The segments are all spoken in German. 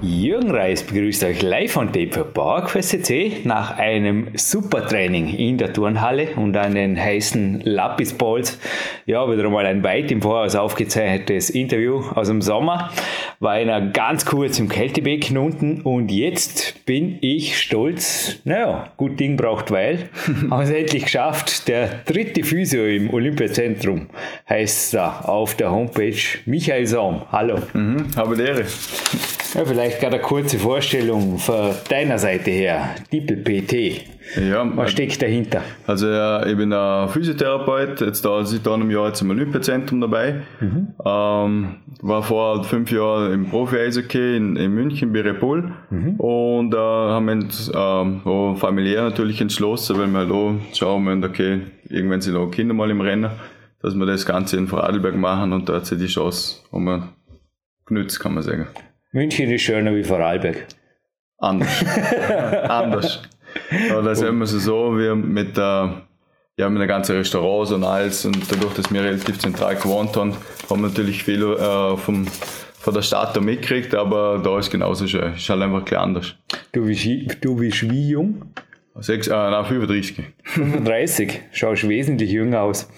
Jürgen Reis begrüßt euch live von Tape für PowerQuest CC nach einem super Training in der Turnhalle und an den heißen Lapis Balls. Ja, wieder einmal ein weit im Voraus aufgezeichnetes Interview aus dem Sommer. War einer ganz kurz im Kältebecken unten und jetzt bin ich stolz. Naja, gut Ding braucht Weil. Haben es endlich geschafft. Der dritte Physio im Olympiazentrum heißt da auf der Homepage Michael Saum. Hallo. Mhm, habe die Ehre. Ja, vielleicht gerade eine kurze Vorstellung von deiner Seite her. Dippel PT. Ja, Was steckt dahinter? Also ja, ich bin ein Physiotherapeut, jetzt da seit einem Jahr jetzt im Olympiazentrum dabei. Mhm. Ähm, war vor fünf Jahren im Profi-Eishockey in, in München bei Repol mhm. und äh, haben uns ähm, familiär natürlich entschlossen, weil wir halt auch schauen, okay, irgendwann sind auch Kinder mal im Rennen, dass wir das Ganze in Vorarlberg machen und da hat sich die Chance um genützt, kann man sagen. München ist schöner wie Vorarlberg. Anders. Anders. Aber da sehen wir es so, wir mit der, ja, mit der ganzen Restaurants und alles und dadurch, dass wir relativ zentral gewohnt haben, haben wir natürlich viel äh, vom, von der Stadt da mitgekriegt, aber da ist genauso schön. Ist halt einfach ein bisschen anders. Du bist, du bist wie jung? Sechs, äh, nein, 35. 35, schaust wesentlich jünger aus.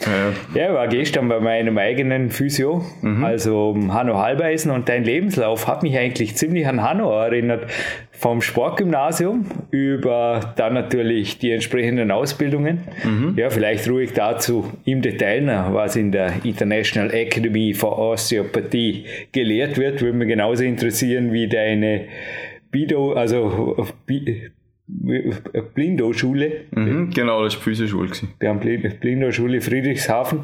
Ja, ja. ich war gestern bei meinem eigenen Physio, mhm. also Hanno Halbeisen und dein Lebenslauf hat mich eigentlich ziemlich an Hanno erinnert. Vom Sportgymnasium über dann natürlich die entsprechenden Ausbildungen. Mhm. Ja, vielleicht ruhig dazu im Detail, was in der International Academy for Osteopathie gelehrt wird, würde mich genauso interessieren wie deine Bido, also Blindow-Schule. Mhm, genau, das war Physioschule. Wir haben Blindow-Schule Friedrichshafen.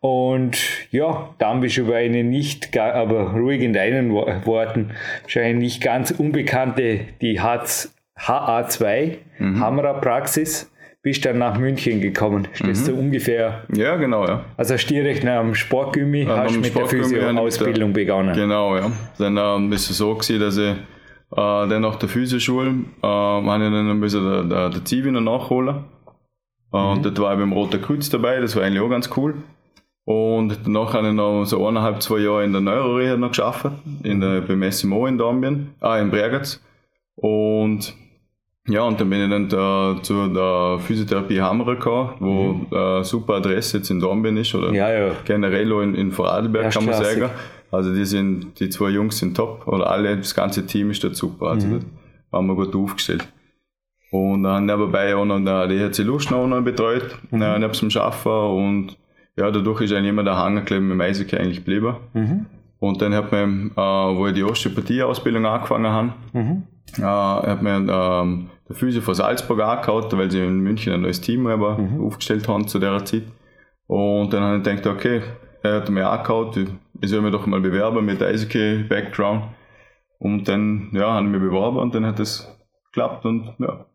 Und ja, dann bist du über eine nicht, aber ruhig in deinen Worten, wahrscheinlich nicht ganz unbekannte, die HA2 mhm. Hammerer-Praxis bist dann nach München gekommen. Das mhm. so ungefähr? Ja, genau, ja. Also direkt nach dem Sportgymmi ja, hast mit der Physio-Ausbildung begonnen. Genau, ja. Dann ähm, ist es so gewesen, dass ich äh, dann nach der Physioschule äh, habe ich dann ein bisschen der, der, der Zivi noch nachholen. Äh, mhm. Und dort war ich beim Roter Kreuz dabei, das war eigentlich auch ganz cool. Und danach habe ich noch so eineinhalb, zwei Jahre in der Neuroreha noch geschafft, in der, beim SMO in Dambien, ah, in Bregenz. Und ja, und dann bin ich dann da, zu der Physiotherapie Hammerer gekommen, wo mhm. eine super Adresse jetzt in Dambien ist, oder ja, ja. generell in, in Vorarlberg, kann man sagen. Also die sind, die zwei Jungs sind top, oder alle, das ganze Team ist dort super. Also mhm. da waren wir gut aufgestellt. Und dann nebenbei auch noch die EHC Lust noch betreut, mhm. neben dem Schaffen und ja, dadurch ist eigentlich immer der Hang mit dem Eishockey eigentlich geblieben. Mhm. Und dann hat man, äh, wo ich die Osteopathie-Ausbildung angefangen habe, mhm. äh, hat man ähm, der Physio von Salzburg angehauen, weil sie in München ein neues Team aber mhm. aufgestellt haben zu der Zeit. Und dann habe ich gedacht, okay, er hat mir angehauen, ich soll mich doch mal bewerben mit Eishockey-Background. Und dann, ja, habe ich mich beworben und dann hat es geklappt und ja,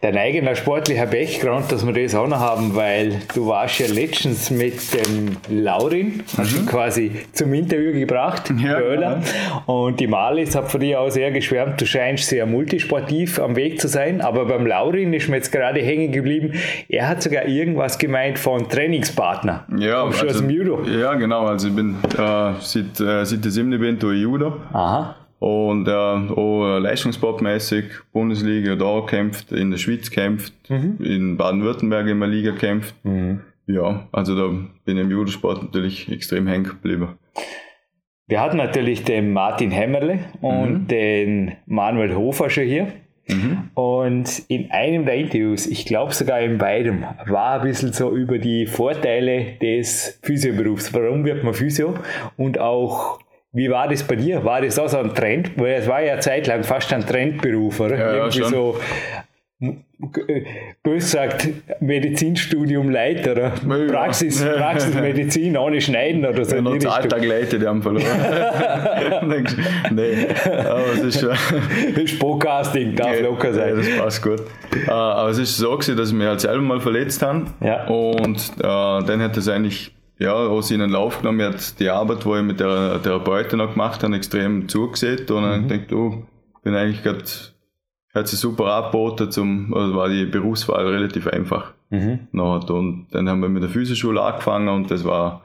dein eigener sportlicher Background, dass wir das auch noch haben, weil du warst ja letztens mit dem Laurin, hast mhm. du quasi zum Interview gebracht, ja, Böhler. Ja. Und die Malis hat von dir auch sehr geschwärmt, du scheinst sehr multisportiv am Weg zu sein, aber beim Laurin ist mir jetzt gerade hängen geblieben, er hat sogar irgendwas gemeint von Trainingspartner. Ja, also, aus dem Judo. Ja, genau, also ich bin äh, seit, äh, seit der 7. bin ich Judo. Aha. Und äh, auch leistungssportmäßig Bundesliga da kämpft, in der Schweiz kämpft, mhm. in Baden-Württemberg in der Liga kämpft. Mhm. Ja, also da bin ich im Judosport natürlich extrem hängen geblieben. Wir hatten natürlich den Martin Hämmerle und mhm. den Manuel Hofer schon hier. Mhm. Und in einem der Interviews, ich glaube sogar in beidem, war ein bisschen so über die Vorteile des Physioberufs. Warum wird man Physio? Und auch wie war das bei dir? War das auch so ein Trend? Weil es war ja zeitlang fast ein Trendberuf, oder? Ja, Irgendwie ja, so bös gesagt, Medizinstudium Leiter oder Praxis, ja. Praxismedizin ohne Schneiden oder so. Ja, noch Alltag Leute, die haben verloren. nee, aber es ist schon. Das ist Podcasting, darf ja, locker sein. Ja, das passt gut. Uh, aber es ist so gewesen, dass wir halt selber mal verletzt haben. Ja. Und uh, dann hat es eigentlich ja, aus ihnen Lauf genommen. Mir hat die Arbeit, die ich mit der Therapeutin noch gemacht habe, extrem zugesehen. Und dann mhm. denkt, oh, bin eigentlich gerade hat sich super angeboten, zum, also war die Berufswahl relativ einfach. Mhm. Und dann haben wir mit der Physikschule angefangen und das war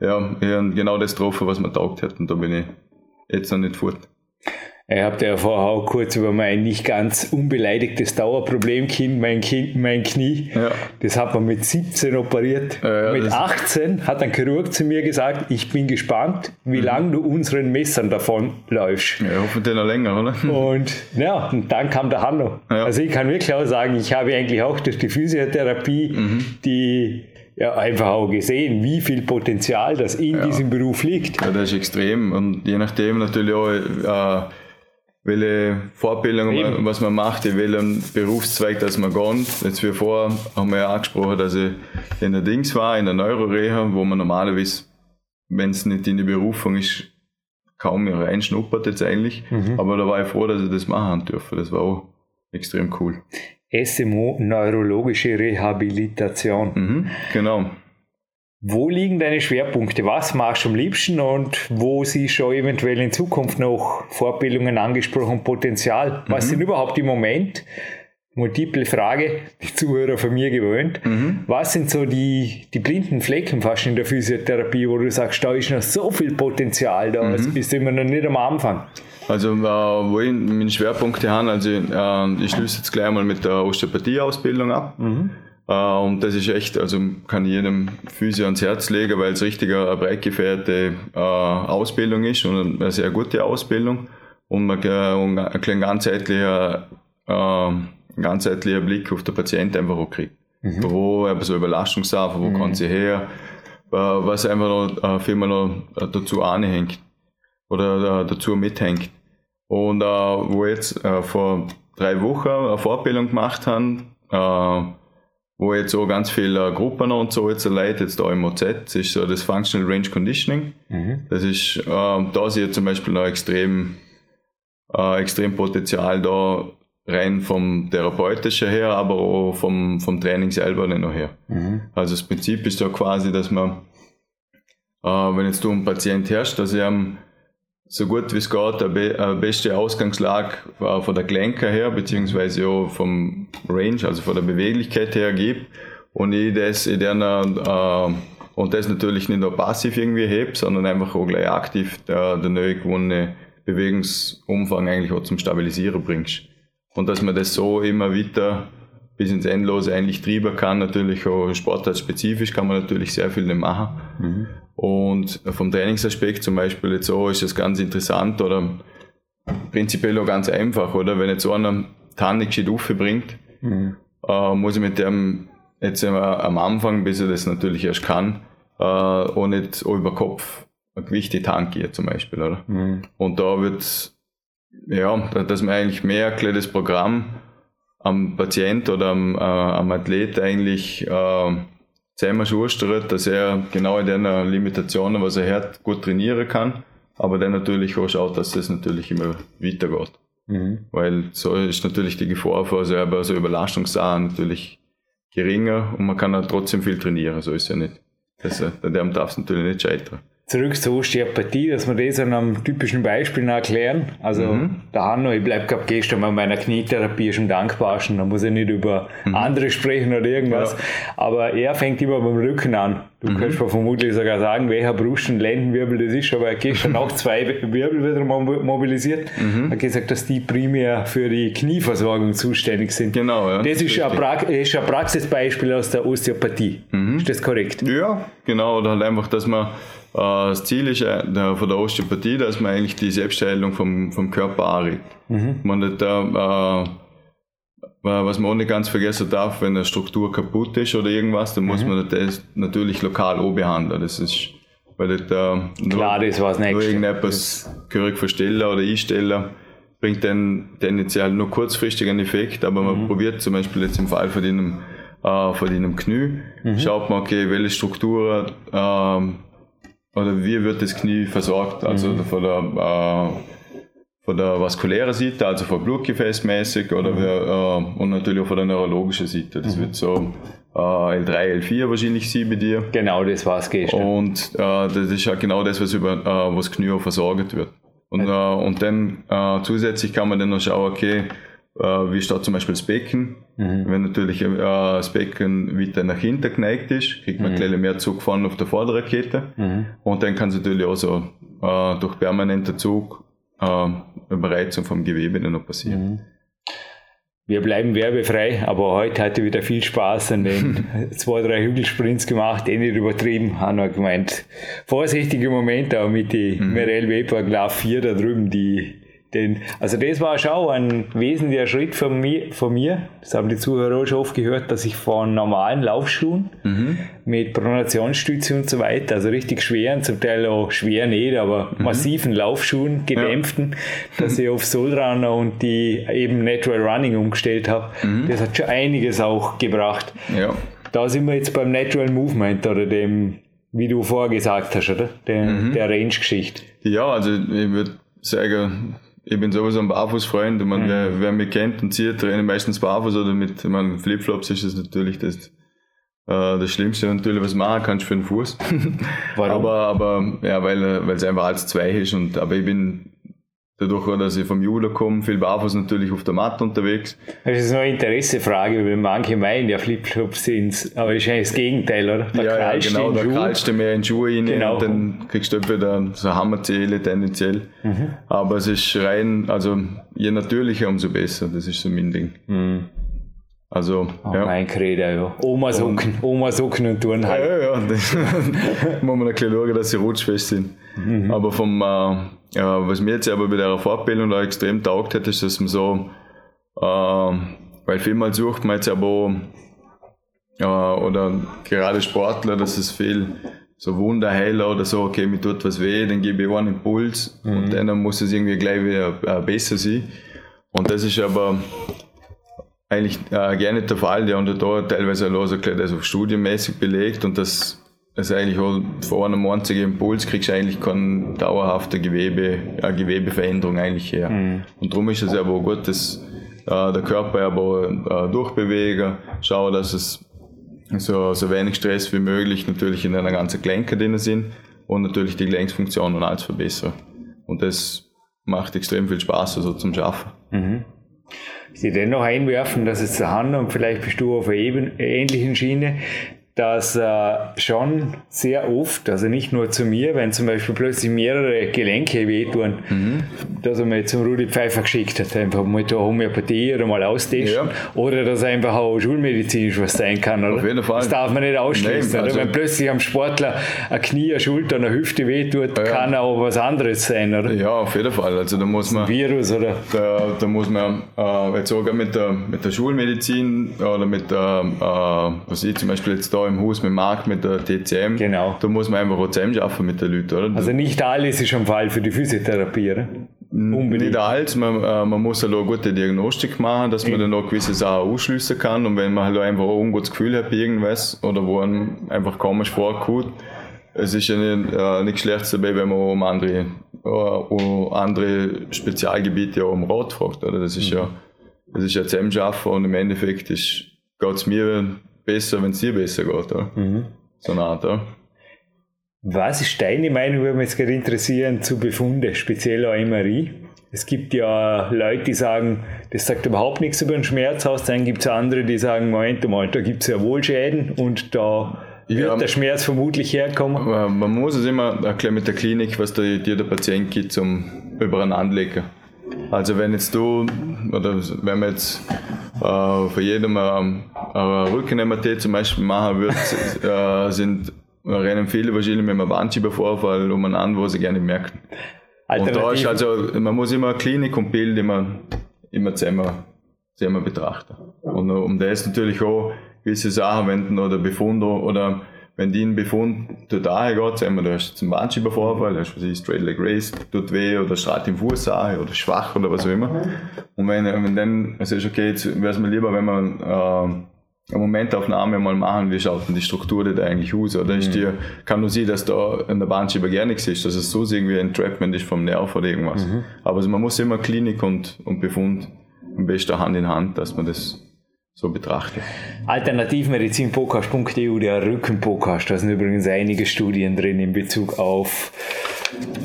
ja, genau das getroffen, was man taugt hat. Und da bin ich jetzt noch nicht fort. Ich habe ja vorher auch kurz über mein nicht ganz unbeleidigtes Dauerproblemkind, mein, kind, mein Knie. Ja. Das hat man mit 17 operiert. Ja, ja, mit 18 hat ein Chirurg zu mir gesagt, ich bin gespannt, wie mhm. lange du unseren Messern davon läufst. Ja, hoffentlich noch länger, oder? Und ja, und dann kam der Hanno. Also ich kann wirklich auch sagen, ich habe eigentlich auch durch die Physiotherapie mhm. die ja, einfach auch gesehen, wie viel Potenzial das in ja. diesem Beruf liegt. Ja, das ist extrem. Und je nachdem natürlich auch, äh, welche Fortbildung Eben. was man macht, in welchem Berufszweig das man geht. Jetzt wie vorher haben wir ja angesprochen, dass ich in der Dings war, in der Neuroreha, wo man normalerweise, wenn es nicht in die Berufung ist, kaum mehr reinschnuppert jetzt eigentlich. Mhm. Aber da war ich froh, dass ich das machen durfte. Das war auch extrem cool. SMO Neurologische Rehabilitation. Mhm, genau. Wo liegen deine Schwerpunkte? Was machst du am liebsten und wo siehst du eventuell in Zukunft noch Fortbildungen angesprochen, Potenzial? Was mhm. sind überhaupt im Moment? Multiple Frage, die Zuhörer von mir gewöhnt. Mhm. Was sind so die, die blinden Flecken fast in der Physiotherapie, wo du sagst, da ist noch so viel Potenzial, da mhm. bist du immer noch nicht am Anfang? Also, äh, wo ich meine Schwerpunkte habe, also äh, ich schließe jetzt gleich mal mit der Osteopathie-Ausbildung ab. Mhm. Äh, und das ist echt, also kann jedem Physio ans Herz legen, weil es richtig eine breit gefährte äh, Ausbildung ist und eine sehr gute Ausbildung und man und ein ganzheitlicher, äh, ganzheitlicher Blick auf den Patienten einfach auch kriegt. Mhm. Wo eben so Überlastungssachen, wo mhm. kommt sie her, was einfach noch viel noch dazu anhängt oder dazu mithängt. Und wo jetzt vor drei Wochen eine Fortbildung gemacht haben, wo jetzt auch ganz viele Gruppen und so jetzt Leute jetzt da im OZ, das ist so das Functional Range Conditioning. Mhm. Das ist, äh, da sehe ich zum Beispiel noch extrem, äh, extrem Potenzial da rein vom therapeutischen her, aber auch vom, vom Training selber noch her. Mhm. Also das Prinzip ist ja quasi, dass man, äh, wenn jetzt du einen Patient herrschst, dass am so gut wie es geht eine, eine beste Ausgangslage von der Gelenke her, beziehungsweise auch vom Range, also von der Beweglichkeit her gibt. Und ich das in der, äh, und das natürlich nicht nur passiv irgendwie heb, sondern einfach auch gleich aktiv der, der neu gewonnene Bewegungsumfang eigentlich auch zum Stabilisieren bringst. Und dass man das so immer wieder bis ins Endlose eigentlich treiben kann, natürlich auch sportartspezifisch kann man natürlich sehr viel machen. Mhm. Und vom Trainingsaspekt zum Beispiel jetzt so ist das ganz interessant oder prinzipiell auch ganz einfach, oder? Wenn jetzt so einer Tannik gescheit aufbringt, mhm. äh, muss ich mit dem jetzt am Anfang, bis er das natürlich erst kann, äh, auch nicht auch über Kopf ein Gewicht in Tank geht zum Beispiel, oder? Mhm. Und da wird ja, dass man eigentlich mehr erklärt das Programm am Patient oder am, äh, am Athlet eigentlich äh, zusammenschustert, dass er genau in den Limitationen, was er hat, gut trainieren kann, aber dann natürlich auch schaut, dass das natürlich immer weitergeht. Mhm. Weil so ist natürlich die Gefahr vor selber so Überlastungssachen natürlich geringer und man kann dann trotzdem viel trainieren, so ist es ja nicht. Das, äh, der darf es natürlich nicht scheitern zurück zur Osteopathie, dass wir das an einem typischen Beispiel erklären. Also mhm. der Hanno, ich bleibe gerade gestern mal meiner Knietherapie schon dankbarsten, da muss ich nicht über mhm. andere sprechen oder irgendwas. Ja. Aber er fängt immer beim Rücken an. Du mhm. kannst mir vermutlich sogar sagen, welcher Brust- und Lendenwirbel das ist, aber er gestern auch zwei Wirbel wieder mobilisiert. Mhm. Er hat gesagt, dass die primär für die Knieversorgung zuständig sind. Genau, ja. Das ist, ein, pra ist ein Praxisbeispiel aus der Osteopathie. Mhm. Ist das korrekt? Ja, genau. Oder halt einfach, dass man das Ziel ist äh, von der Osteopathie, dass man eigentlich die Selbstheilung vom, vom Körper anregt. Mhm. Man da, äh, was man auch nicht ganz vergessen darf, wenn eine Struktur kaputt ist oder irgendwas, dann muss mhm. man das natürlich lokal auch behandeln. Das ist, weil das, äh, Klar, nur, das war's nicht. Nur irgendetwas gehörig verstellen oder einstellen, bringt dann tendenziell nur kurzfristig einen Effekt, aber man mhm. probiert zum Beispiel jetzt im Fall von einem, äh, von einem Knie, mhm. schaut man, okay, welche Struktur ähm, oder wie wird das Knie versorgt, also mhm. von der äh, von der vaskulären Seite, also von Blutgefäßmäßig oder mhm. äh, und natürlich auch von der neurologischen Seite. Das mhm. wird so äh, L3, L4 wahrscheinlich sie bei dir. Genau, das war es gestern. Und äh, das ist ja genau das, was über was Knie auch versorgt wird. Und, also. und dann äh, zusätzlich kann man dann noch schauen, okay, äh, wie steht zum Beispiel das Becken. Mhm. Wenn natürlich äh, das Becken weiter nach hinten geneigt ist, kriegt man mhm. mehr Zug vorne auf der Vorderrakete. Mhm. Und dann kann es natürlich auch so äh, durch permanenten Zug äh, Überreizung vom Gewebe dann noch passieren. Mhm. Wir bleiben werbefrei, aber heute hatte ich wieder viel Spaß an den zwei, drei Hügelsprints gemacht, eh nicht übertrieben, haben wir gemeint. Vorsichtige Momente auch mit die mhm. Merel Weber Glaf 4 da drüben, die den, also das war schon ein wesentlicher Schritt von mir, von mir. Das haben die Zuhörer auch schon oft gehört, dass ich von normalen Laufschuhen mhm. mit Pronationsstütze und so weiter, also richtig schweren, zum Teil auch schwer nicht, aber mhm. massiven Laufschuhen, gedämpften, ja. dass ich auf Soulrunner und die eben Natural Running umgestellt habe. Mhm. Das hat schon einiges auch gebracht. Ja. Da sind wir jetzt beim Natural Movement oder dem, wie du vorher gesagt hast, oder? Der, mhm. der Range-Geschichte. Ja, also ich würde sagen, ich bin sowieso ein Barfußfreund. Ich meine, mhm. wer, wer mich kennt und sieht, trainiert meistens barfuß oder mit, ich meine, Flipflops ist das natürlich das, äh, das Schlimmste natürlich, was machen kannst für den Fuß. Warum? aber, aber, ja, weil, weil es einfach als zwei ist und, aber ich bin Dadurch, dass ich vom Judo komme, viel barfuß natürlich auf der Matte unterwegs. Das ist eine Interessefrage, weil manche meinen ja Flipflops sind aber das ist eigentlich das Gegenteil, oder? Da ja, ja, genau, da krallst du mehr in Schuhe rein genau. und dann kriegst du entweder so Hammerzähle tendenziell. Mhm. Aber es ist rein, also je natürlicher, umso besser, das ist so mein Ding. Mhm. Also, oh, ja. Mein Credo, ja. Oma Socken, Oma Socken und Turnhalm. Ja, ja, ja. muss man ein bisschen schauen, dass sie rutschfest sind. Mhm. Aber vom, äh, was mir jetzt aber bei der Fortbildung da extrem taugt hat, ist, dass man so, äh, weil vielmal sucht man jetzt aber äh, oder gerade Sportler, dass es viel so Wunderheiler oder so, okay, mir tut was weh, dann gebe ich einen Impuls mhm. und dann muss es irgendwie gleich wieder äh, besser sein. Und das ist aber eigentlich äh, gar nicht der Fall, ja, und da teilweise auch so also studienmäßig belegt und das also eigentlich auch vor einem einzigen Impuls kriegst du eigentlich keine dauerhafte Gewebe, äh, Gewebeveränderung eigentlich her. Mhm. Und darum ist es aber gut, dass äh, der Körper aber äh, durchbewegen, schauen, dass es so, so wenig Stress wie möglich natürlich in einer ganzen Gelenke drin sind und natürlich die Gelenksfunktion und alles verbessern. Und das macht extrem viel Spaß also zum Schaffen. Mhm. Sie dennoch einwerfen, dass es zu Hand und vielleicht bist du auf einer ähnlichen Schiene, dass äh, schon sehr oft, also nicht nur zu mir, wenn zum Beispiel plötzlich mehrere Gelenke wehtun, mhm. dass er mir zum Rudi Pfeiffer geschickt hat, einfach mal da Homöopathie oder mal austesten. Ja. Oder dass einfach auch schulmedizinisch was sein kann. Oder? Auf jeden Fall. Das darf man nicht ausschließen. Nein, also wenn plötzlich am Sportler ein Knie, eine Schulter, eine Hüfte wehtut, ja. kann auch was anderes sein, oder? Ja, auf jeden Fall. Also da muss man. Virus, oder? Da, da muss man äh, jetzt sogar mit der, mit der Schulmedizin oder mit der, äh, was ich zum Beispiel jetzt da im Haus mit Markt, mit der TCM. Genau. Da muss man einfach auch zusammenarbeiten mit den Leuten, oder? Also nicht alles ist ein Fall für die Physiotherapie, oder? Unbedingt. Nicht alles, man, äh, man muss halt auch eine gute Diagnostik machen, dass man dann auch gewisse Sachen ausschließen kann und wenn man halt einfach ein ungutes Gefühl hat bei irgendwas oder wo einem einfach komisch vorkommt, es ist ja nicht, äh, nichts Schlechtes dabei, wenn man um andere, äh, um andere Spezialgebiete auch um Rat fragt, oder? Das ist mhm. ja, das ist ja zusammenarbeiten und im Endeffekt geht es mir besser, wenn es dir besser geht. Ja? Mhm. So eine Art. Ja? Was ist deine Meinung, würde mich jetzt gerade interessieren, zu Befunde, speziell auch MRI? Es gibt ja Leute, die sagen, das sagt überhaupt nichts über den Schmerz aus. Dann gibt es andere, die sagen, Moment mal, da gibt es ja wohl Schäden und da wird ja, der Schmerz vermutlich herkommen. Man muss es immer erklären mit der Klinik, was dir der Patient gibt zum übereinanderlegen. Also wenn jetzt du, oder wenn man jetzt äh, für jedem ähm, eine Rücken-MRT zum Beispiel machen würde, äh, sind, rennen viele wahrscheinlich mit einem Bandschiebervorfall umeinander, wo sie gerne merken. Und da ist also, man muss immer Klinik und Bild immer, immer zusammen, zusammen betrachten. Und um das natürlich auch gewisse Sachen wenden oder Befunde oder wenn die einen Befund total geht, sagen wir, du hast einen Bandschiebervorfall, hast du Straight Leg Race, tut weh oder strahlt im Fuß an oder schwach oder was auch immer. Und wenn, wenn dann, also ist okay, jetzt wäre es mir lieber, wenn man äh, eine Momentaufnahme mal machen, wie schaut denn die Struktur da eigentlich aus? Oder ist mhm. dir, kann nur sein, dass da in der Bandschieber gar nichts ist, dass es so irgendwie ein Entrapment ist vom Nerv oder irgendwas. Mhm. Aber also man muss immer Klinik und, und Befund am besten Hand in Hand, dass man das so betrachte. Alternativmedizinpodcast.eu, der Rückenpodcast, da sind übrigens einige Studien drin in Bezug auf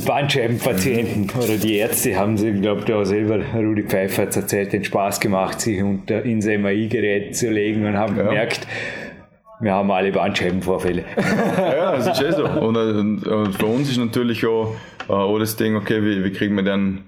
Bandscheibenpatienten oder die Ärzte haben sich, ich glaube, da selber Rudi Pfeiffer hat erzählt, den Spaß gemacht, sich unter ins MRI-Gerät zu legen und haben ja. gemerkt, wir haben alle Bandscheibenvorfälle. ja, das ist eh so. Und, und, und, für uns ist natürlich auch, äh, auch das Ding, okay, wie, wie kriegen wir dann,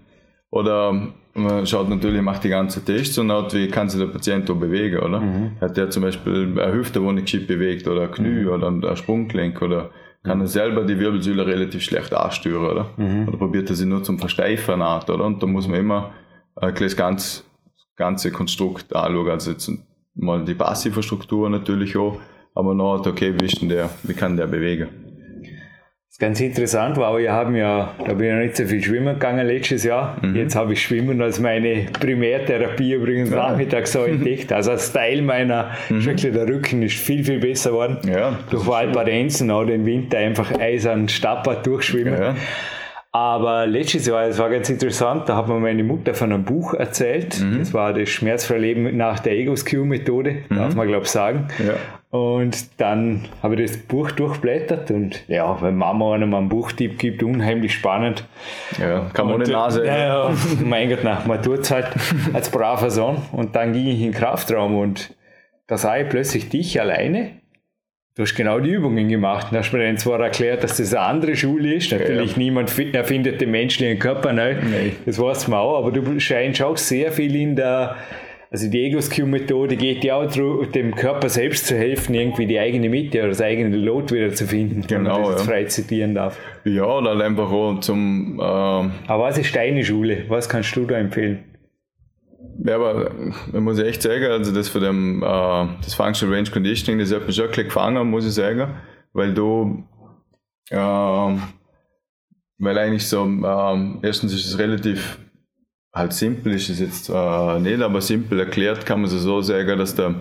oder man schaut natürlich, macht die ganzen Tests und schaut, wie kann sich der Patient da bewegen, oder? Mhm. Hat der zum Beispiel eine Hüfte, die nicht gescheit bewegt, oder ein Knie, mhm. oder ein Sprunggelenk, oder kann er selber die Wirbelsäule relativ schlecht anstören, oder? Mhm. Oder probiert er sie nur zum Versteifern an, oder? Und da muss man immer äh, das ganze, ganze Konstrukt anschauen, also jetzt mal die passive Struktur natürlich auch, aber noch, okay, wie, ist denn der, wie kann der bewegen? Ganz interessant war, wir haben ja, da bin ich noch nicht so viel schwimmen gegangen letztes Jahr. Mhm. Jetzt habe ich Schwimmen als meine Primärtherapie übrigens ja. nachmittags so entdeckt. Also als Teil meiner, mhm. wirklich der Rücken ist viel, viel besser geworden. Ja, Durch Valparenzen auch den Winter einfach eisern Stapper durchschwimmen. Ja. Aber letztes Jahr, es war ganz interessant, da hat mir meine Mutter von einem Buch erzählt. Mhm. Das war das schmerzfreie Leben nach der Ego-Skew-Methode, mhm. darf man glaube ich sagen. Ja. Und dann habe ich das Buch durchblättert und ja, wenn Mama einem einen Buchtipp gibt, unheimlich spannend. Ja, kann man ohne Nase. Ja, ja, mein Gott, na, man tut es halt als braver Sohn. Und dann ging ich in den Kraftraum und da sah ich plötzlich dich alleine Du hast genau die Übungen gemacht. Dann hast mir dann zwar erklärt, dass das eine andere Schule ist. Natürlich, ja. niemand erfindet den menschlichen Körper neu. Nee. Das weiß man auch. Aber du scheinst auch sehr viel in der, also die Ego-Skill-Methode geht ja auch darum, dem Körper selbst zu helfen, irgendwie die eigene Mitte oder das eigene Lot wieder zu finden. Genau, wenn man das ja. frei zitieren darf. Ja, oder einfach auch zum. Äh Aber was ist deine Schule? Was kannst du da empfehlen? Ja, aber man muss echt sagen, also das für dem, äh, das Functional Range Conditioning, das hat mich schon ein gefangen, muss ich sagen, weil du, äh, weil eigentlich so, äh, erstens ist es relativ, halt simpel ist es jetzt äh, nicht, aber simpel erklärt kann man es so sagen, dass der,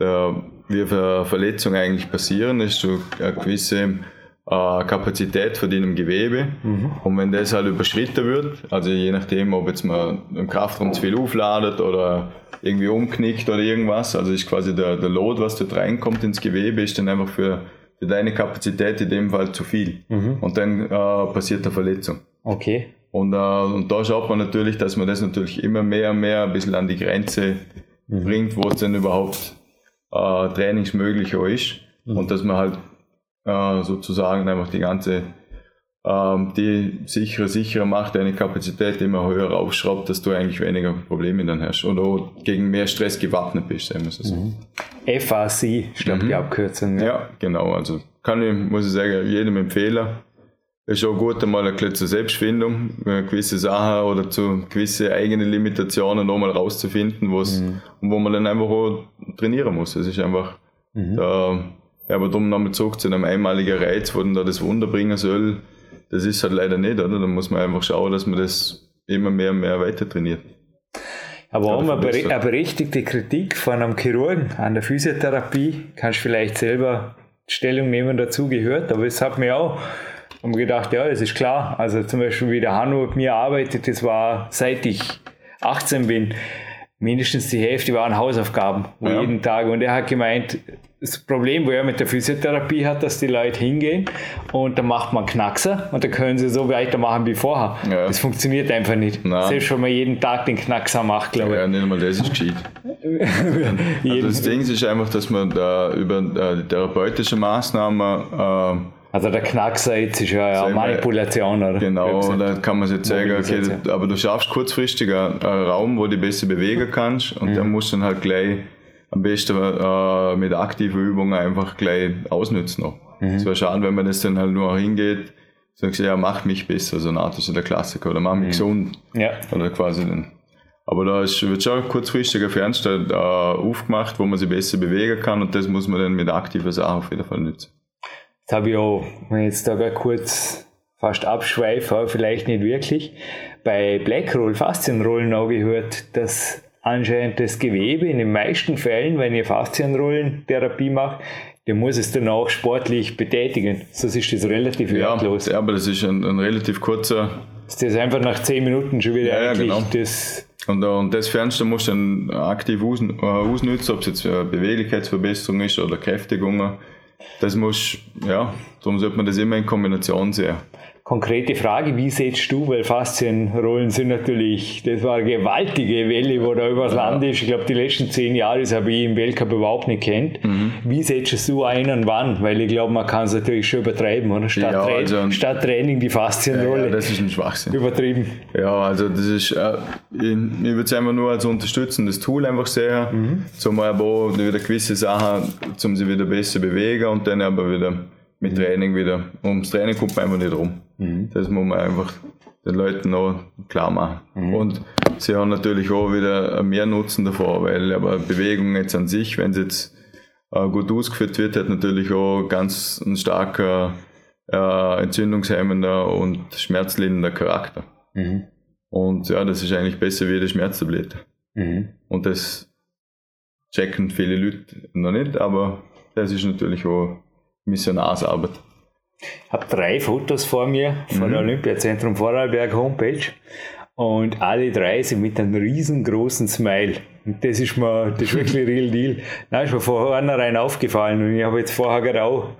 der, wie Verletzungen eigentlich passieren, ist so eine gewisse Kapazität von deinem Gewebe. Mhm. Und wenn das halt überschritten wird, also je nachdem, ob jetzt man im Kraftraum zu viel aufladet oder irgendwie umknickt oder irgendwas, also ist quasi der, der Load, was dort reinkommt ins Gewebe, ist dann einfach für, für deine Kapazität in dem Fall zu viel. Mhm. Und dann äh, passiert eine Verletzung. Okay. Und, äh, und da schaut man natürlich, dass man das natürlich immer mehr und mehr ein bisschen an die Grenze mhm. bringt, wo es dann überhaupt äh, trainingsmöglicher ist. Mhm. Und dass man halt äh, sozusagen einfach die ganze ähm, die sichere, sichere macht, deine Kapazität immer höher aufschraubt, dass du eigentlich weniger Probleme dann hast oder gegen mehr Stress gewappnet bist, sagen wir so. Mhm. FAC, ich glaube mhm. die Abkürzung. Ja. ja. genau, also kann ich, muss ich sagen, jedem empfehlen. Es ist auch gut, einmal eine zur Selbstfindung, gewisse Sachen oder zu gewisse eigene Limitationen nochmal rauszufinden, was, mhm. wo man dann einfach auch trainieren muss. Es ist einfach, mhm. da, ja, aber darum nochmal zurück zu einem einmaligen Reiz, wo dann da das Wunder bringen soll, das ist halt leider nicht, oder? Da muss man einfach schauen, dass man das immer mehr und mehr weiter trainiert. Aber auch eine, eine berechtigte Kritik von einem Chirurgen an der Physiotherapie, kannst du vielleicht selber Stellung nehmen dazu gehört, aber es hat mir auch und gedacht, ja, das ist klar. Also zum Beispiel, wie der Hanno mit mir arbeitet, das war seit ich 18 bin, mindestens die Hälfte waren Hausaufgaben, ja. jeden Tag. Und er hat gemeint, das Problem, wo er mit der Physiotherapie hat, dass die Leute hingehen und dann macht man Knackser und dann können sie so weitermachen wie vorher. Ja. Das funktioniert einfach nicht. Nein. Selbst wenn man jeden Tag den Knackser macht, glaube ich. Ja, nicht einmal das ist gescheit. also das Ding ist einfach, dass man da über äh, die therapeutische Maßnahmen äh, also der Knackser jetzt ist ja eine Manipulation, oder? Genau, da kann man jetzt sagen, okay, aber du schaffst kurzfristig einen, Raum, wo du besser bewegen kannst und mhm. dann musst du dann halt gleich am besten äh, mit aktiven Übungen einfach gleich ausnützen noch. Mhm. Es wäre schade, wenn man das dann halt nur hingeht, sagst ja, mach mich besser, so eine Art ist der Klassiker, oder mach mich mhm. gesund. Ja. Oder quasi dann. Aber da ist, wird schon kurzfristig ein Fernstell äh, aufgemacht, wo man sich besser bewegen kann und das muss man dann mit aktiver Sache auf jeden Fall nutzen. Jetzt habe ich auch, wenn ich jetzt da kurz fast abschweife, aber vielleicht nicht wirklich, bei Blackroll, Faszienrollen auch gehört, dass anscheinend das Gewebe in den meisten Fällen, wenn ihr Faszienrollentherapie macht, der muss es dann auch sportlich betätigen. Sonst ist das relativ ja, wertlos. Ja, aber das ist ein, ein relativ kurzer. Ist das einfach nach 10 Minuten schon wieder ja, eigentlich ja, genau. das. Und, äh, und das Fernste musst du dann aktiv aus, äh, ausnutzen, ob es jetzt Beweglichkeitsverbesserung ist oder Kräftigung. Das muss, ja, darum sollte man das immer in Kombination sehen. Konkrete Frage, wie setzt du, weil Faszienrollen sind natürlich, das war eine gewaltige Welle, wo da übers Land ist. Ich glaube, die letzten zehn Jahre, das habe ich im Weltcup überhaupt nicht kennt. Mhm. Wie setzt du ein und wann? Weil ich glaube, man kann es natürlich schon übertreiben, oder? Statt, ja, also, statt Training die Faszienrolle. Ja, das ist ein Schwachsinn. Übertrieben. Ja, also das ist, äh, ich, ich würde es einfach nur als unterstützendes Tool einfach sehen, mhm. zum aber wieder gewisse Sachen, zum sie wieder besser bewegen und dann aber wieder mit mhm. Training wieder. Ums Training kommt man einfach nicht rum. Mhm. Das muss man einfach den Leuten auch klar machen. Mhm. Und sie haben natürlich auch wieder mehr Nutzen davor, weil aber Bewegung jetzt an sich, wenn es jetzt äh, gut ausgeführt wird, hat natürlich auch ganz ein starker äh, entzündungshemmender und schmerzlindernder Charakter. Mhm. Und ja, das ist eigentlich besser wie die Schmerztablette. Mhm. Und das checken viele Leute noch nicht, aber das ist natürlich auch Missionarsarbeit. Ich habe drei Fotos vor mir von mhm. der Olympiazentrum Vorarlberg Homepage und alle drei sind mit einem riesengroßen Smile. Und das ist mir, das ist wirklich real deal. Nein, ist mir vornherein aufgefallen und ich habe jetzt vorher gerade auch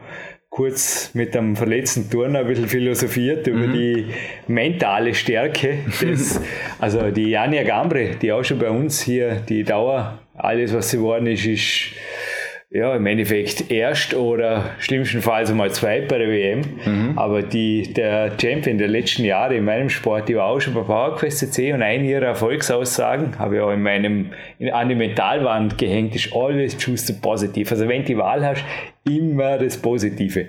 kurz mit einem verletzten Turner ein bisschen philosophiert über mhm. die mentale Stärke. Des, also die Jania Gambre, die auch schon bei uns hier die Dauer, alles was sie geworden ist, ist ja, im Endeffekt erst oder schlimmstenfalls einmal zwei bei der WM. Mhm. Aber die, der Champion der letzten Jahre in meinem Sport, die war auch schon bei PowerQuest CC und eine ihrer Erfolgsaussagen habe ich auch in meinem, in, an die Mentalwand gehängt, ist always choose the positive. Also wenn du die Wahl hast, immer das Positive.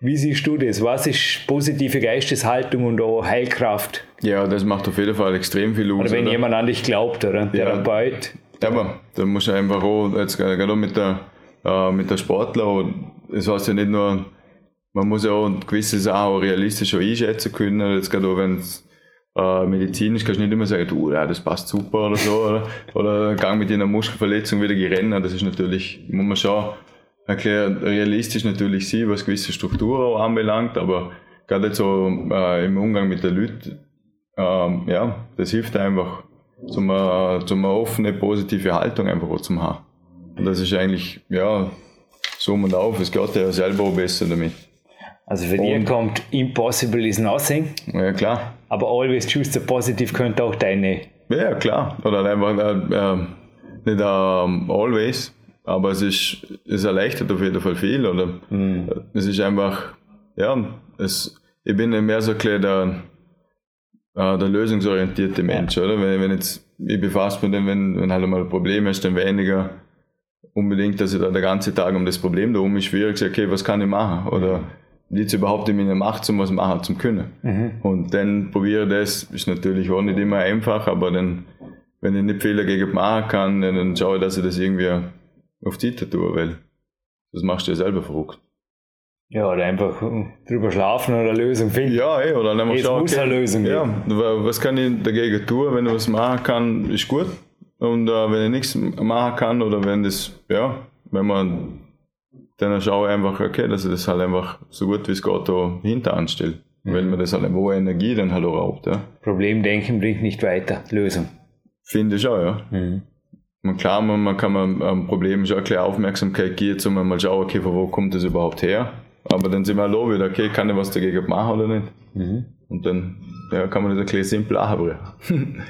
Wie siehst du das? Was ist positive Geisteshaltung und auch Heilkraft? Ja, das macht auf jeden Fall extrem viel aus. Oder wenn oder? jemand an dich glaubt, oder? Ja. Therapeut. Ja, aber da muss du einfach auch, jetzt gerade mit der äh, mit der Sportler. Und es heißt ja nicht nur, man muss ja auch gewisse Sachen auch realistisch auch einschätzen können. Jetzt gerade auch wenn es äh, medizinisch kannst du nicht immer sagen, du, ja, das passt super oder so. Oder, oder Gang mit einer Muskelverletzung wieder gerennen. Das ist natürlich, muss man schon erklären, realistisch natürlich sehen, was gewisse Strukturen auch anbelangt, aber gerade so äh, im Umgang mit den Leuten, ähm, ja, das hilft einfach, zum, äh, zum eine offene, positive Haltung einfach auch zu haben. Und das ist eigentlich, ja, so und auf. Es geht ja selber auch besser damit. Also für dich kommt Impossible is nothing. Ja, klar. Aber always choose the positive könnte auch deine. Ja, klar. Oder einfach äh, nicht äh, always, aber es ist, es erleichtert auf jeden Fall viel. Oder mhm. es ist einfach, ja, es, ich bin mehr so ein der, äh, der lösungsorientierte Mensch, oder? Wenn, wenn jetzt, ich befasse mich dann, wenn, wenn halt mal ein Problem ist, dann weniger unbedingt, dass ich da der ganze Tag um das Problem da um ist schwierig, sage, okay, was kann ich machen? Oder liegt überhaupt in meiner Macht, um was machen zu können? Mhm. Und dann probiere das, ist natürlich auch nicht immer einfach, aber dann, wenn ich nicht Fehler gegen machen kann, dann schaue ich, dass ich das irgendwie auf die tue, weil das machst du ja selber verrückt. Ja, oder einfach drüber schlafen oder eine Lösung finden. Ja, ey, eh, oder dann Jetzt schauen, muss okay, eine Lösung ja, was kann ich dagegen tun? Wenn ich was machen kann, ist gut. Und äh, wenn ich nichts machen kann oder wenn das, ja, wenn man dann schaue ich einfach, okay, dass ich das halt einfach so gut wie es geht da hinter anstelle. Mhm. Weil man das halt wo Energie dann halt auch raubt. Ja. Problemdenken bringt nicht weiter. Lösung. Finde ich auch, ja. Mhm. Man, klar, man, man kann man am Problem schon ein bisschen Aufmerksamkeit geben, um mal schauen, okay, von wo kommt das überhaupt her? Aber dann sind wir auch wieder, okay, kann ich was dagegen machen oder nicht? Mhm. Und dann ja, kann man das ein bisschen simpel anbringen.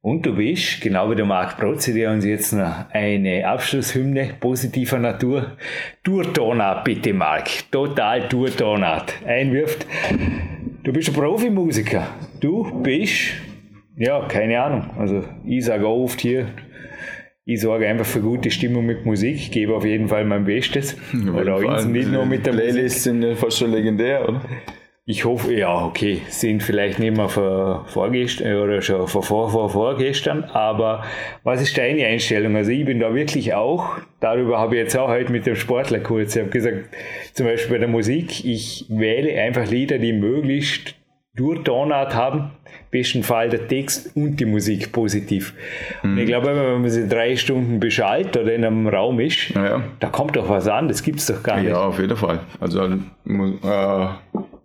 Und du bist, genau wie der Marc Protzi, der uns jetzt noch eine Abschlusshymne positiver Natur, Tourtonat bitte Marc, total Tourtonat einwirft. Du bist ein Profimusiker. Du bist, ja, keine Ahnung, also ich sage auch oft hier, ich sorge einfach für gute Stimmung mit Musik, gebe auf jeden Fall mein Bestes. Oder auch nicht nur mit der Playlists sind ja fast schon legendär, oder? Ich hoffe, ja, okay, sind vielleicht nicht mehr vor, vorgestern oder schon vor, vor, vor, vorgestern, aber was ist deine Einstellung? Also ich bin da wirklich auch, darüber habe ich jetzt auch heute mit dem Sportler kurz, ich habe gesagt, zum Beispiel bei der Musik, ich wähle einfach Lieder, die möglichst Durtonart haben, besten Fall der Text und die Musik positiv. Mhm. Und ich glaube, wenn man sich drei Stunden beschallt oder in einem Raum ist, ja. da kommt doch was an, das gibt es doch gar nicht. Ja, auf jeden Fall. Also äh,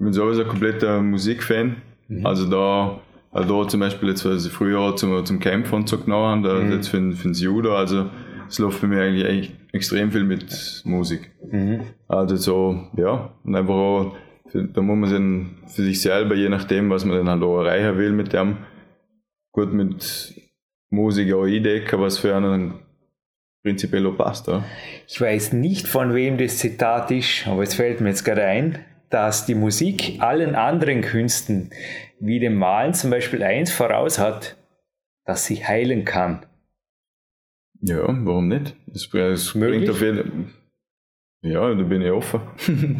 ich bin sowieso ein kompletter Musikfan. Mhm. Also da, da zum Beispiel jetzt, was ich früher zum, zum Camp und so genommen haben, da mhm. jetzt für, für das Judo, also es läuft für mich eigentlich extrem viel mit Musik. Mhm. Also so, ja, und einfach auch da muss man dann für sich selber, je nachdem, was man dann halt auch erreichen will mit dem, gut mit Musik auch eindecken, was für einen prinzipiell auch passt. Ja. Ich weiß nicht, von wem das Zitat ist, aber es fällt mir jetzt gerade ein, dass die Musik allen anderen Künsten, wie dem Malen zum Beispiel eins voraus hat, dass sie heilen kann. Ja, warum nicht? Das, das Möglich? bringt auf jeden Ja, da bin ich offen.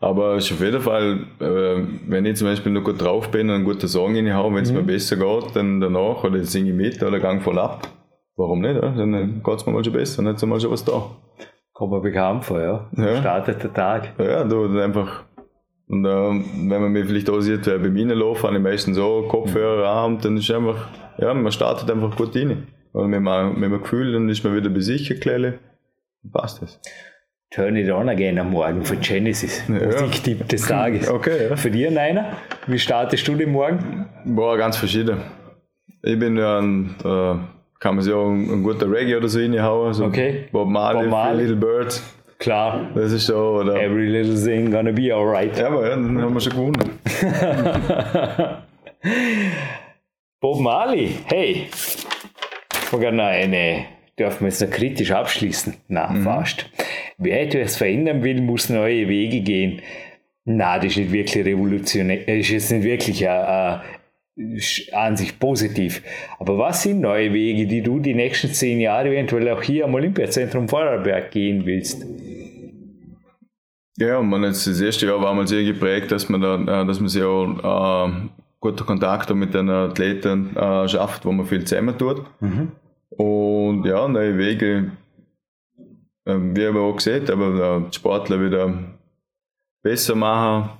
Aber es ist auf jeden Fall, äh, wenn ich zum Beispiel noch gut drauf bin und einen guten Song reinhaue, wenn es mir besser geht, dann danach oder singe ich mit oder gang voll ab. Warum nicht? Dann geht es mir mal schon besser, dann ist mal schon was da. Kommt mir bekannt vor, ja. Ja. Startet der Tag. Ja, du einfach. Und ähm, wenn man mich vielleicht auch sieht, wer bei mir läuft, habe ich meistens so Kopfhörer an und dann ist einfach, ja, man startet einfach gut rein. Und mit einem, mit einem Gefühl, dann ist man wieder bei sich dann passt das. Turn It On Again am Morgen von Genesis. Musiktipp des Tages. Okay, ja. Für dich, Neiner? Wie startest du den Morgen? Boah, ganz verschieden. Ich bin ja ein, äh, kann man sich auch ein, guter Reggae oder so reinhauen. So Okay. Bob Marley, Bob Marley. Little Birds. Klar. Das ist so, oder? Every little thing gonna be alright. Ja, aber ja, dann haben wir schon gewonnen. Bob Marley, hey. Sogar noch eine, dürfen wir jetzt noch kritisch abschließen? Na, fast. Wer etwas verändern will, muss neue Wege gehen. Na, das ist nicht wirklich revolutionär, das ist jetzt nicht wirklich äh, äh, an sich positiv. Aber was sind neue Wege, die du die nächsten zehn Jahre eventuell auch hier am Olympiazentrum Vorarlberg gehen willst? Ja, und man jetzt das erste Jahr war mal sehr geprägt, dass man da, äh, dass man sich auch äh, gute Kontakte mit den Athleten äh, schafft, wo man viel zusammen tut. Und ja, neue Wege, äh, wie haben wir auch gesehen, aber äh, die Sportler wieder besser machen,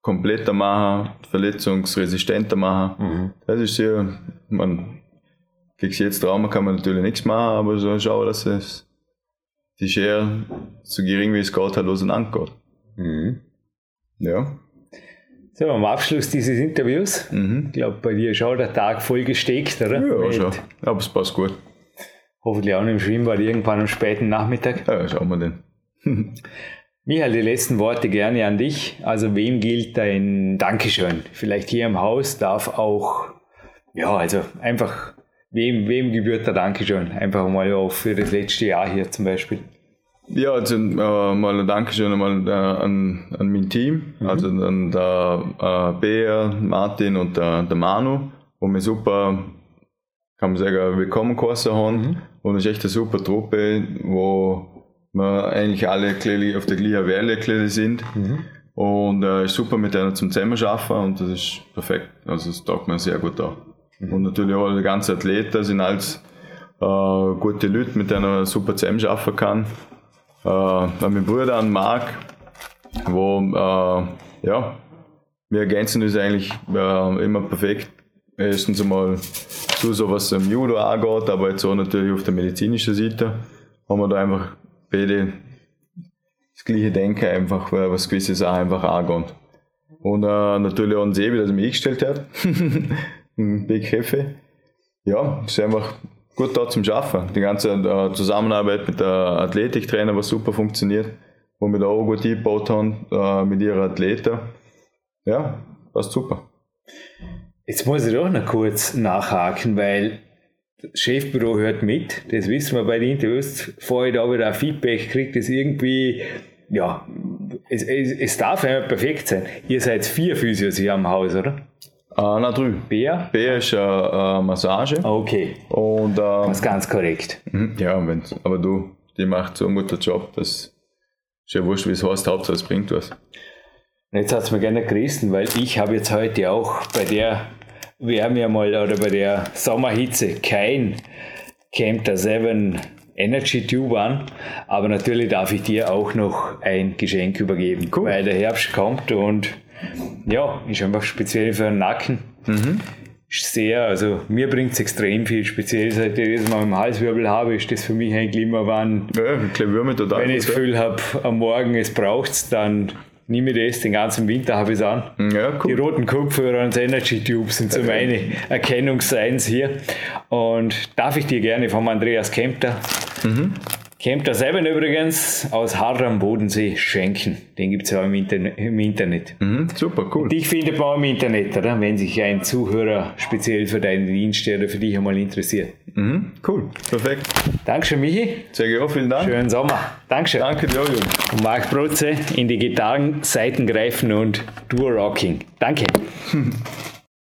kompletter machen, verletzungsresistenter machen. Das ist sehr, man, gegen jetzt Trauma kann man natürlich nichts machen, aber so schauen, dass es die Schere so gering wie es geht halt auseinandergeht. Ja. So, am Abschluss dieses Interviews, ich glaube, bei dir ist auch der Tag voll gesteckt, oder? Ja, Mit schon. Aber es passt gut. Hoffentlich auch noch im Schwimmbad irgendwann am späten Nachmittag. Ja, schauen wir den. Michael, die letzten Worte gerne an dich. Also, wem gilt dein Dankeschön? Vielleicht hier im Haus darf auch, ja, also einfach, wem, wem gebührt der Dankeschön? Einfach mal auch für das letzte Jahr hier zum Beispiel. Ja, also äh, mal ein Dankeschön einmal äh, an, an mein Team, also an der äh, Bea, Martin und der, der Manu, wo mir super, kann man sagen, willkommen geheißen haben. Und es ist echt eine super Truppe, wo wir eigentlich alle auf der gleichen Welle sind. Und äh, ist super mit denen zum Zusammenarbeiten und das ist perfekt. Also das taugt mir sehr gut an. Und natürlich auch die ganzen Athleten sind alles äh, gute Leute, mit denen man super zusammenarbeiten kann äh, an meinen Bruder, an Marc, wo, äh, ja, wir ergänzen uns eigentlich äh, immer perfekt. Erstens einmal zu so was im Judo angeht, aber jetzt auch natürlich auf der medizinischen Seite haben wir da einfach beide das gleiche Denken einfach, weil was gewisse Sachen einfach angeht. Und äh, natürlich auch ein Sebi, das mich eingestellt hat. ein Big Hefe. Ja, ist einfach gut da zum Schaffen. Die ganze äh, Zusammenarbeit mit der Athletiktrainer, was super funktioniert, wo wir da auch gut eingebaut haben äh, mit ihren Athleten. Ja, passt super. Jetzt muss ich doch noch kurz nachhaken, weil das Chefbüro hört mit, das wissen wir bei den Interviews, vorher da wieder ein Feedback kriegt, das irgendwie, ja, es, es, es darf nicht perfekt sein. Ihr seid vier Physios hier am Haus, oder? Äh, na drüben. Bär? B ist äh, äh, Massage. Okay, Und das ist ganz korrekt. mhm, ja, wenn, aber du, die macht so einen guten Job, das ist ja wurscht, wie es heißt, Hauptsache es bringt was. Und jetzt hat es mir gerne gerissen, weil ich habe jetzt heute auch bei der Wärme einmal oder bei der Sommerhitze kein Camp der 7 Energy Tube an, aber natürlich darf ich dir auch noch ein Geschenk übergeben, Cool. weil der Herbst kommt und ja, ist einfach speziell für den Nacken. Ist Sehr, also mir bringt es extrem viel, speziell seit ich das mal im Halswirbel habe, ist das für mich eigentlich immer, wann Ja, total wenn ich das Gefühl habe, am Morgen es braucht's, dann nehme ich das, den ganzen Winter habe ich es an. ja. ja, Die cool. roten Kopfhörer und Energy Tube sind so meine Erkennungsseins hier. Und darf ich dir gerne vom Andreas Kempter Kämmt da selber übrigens aus Haar am Bodensee schenken. Den gibt es ja im, Interne im Internet. Mhm, super, cool. Dich findet man auch im Internet, oder? Wenn sich ein Zuhörer speziell für deinen Dienst oder für dich einmal interessiert. Mhm, cool, perfekt. Dankeschön, Michi. Sehr gerne, vielen Dank. Schönen Sommer. Dankeschön. Danke dir, Jürgen. Und Marc Brutze in die Gitarrenseiten greifen und Duo Rocking. Danke.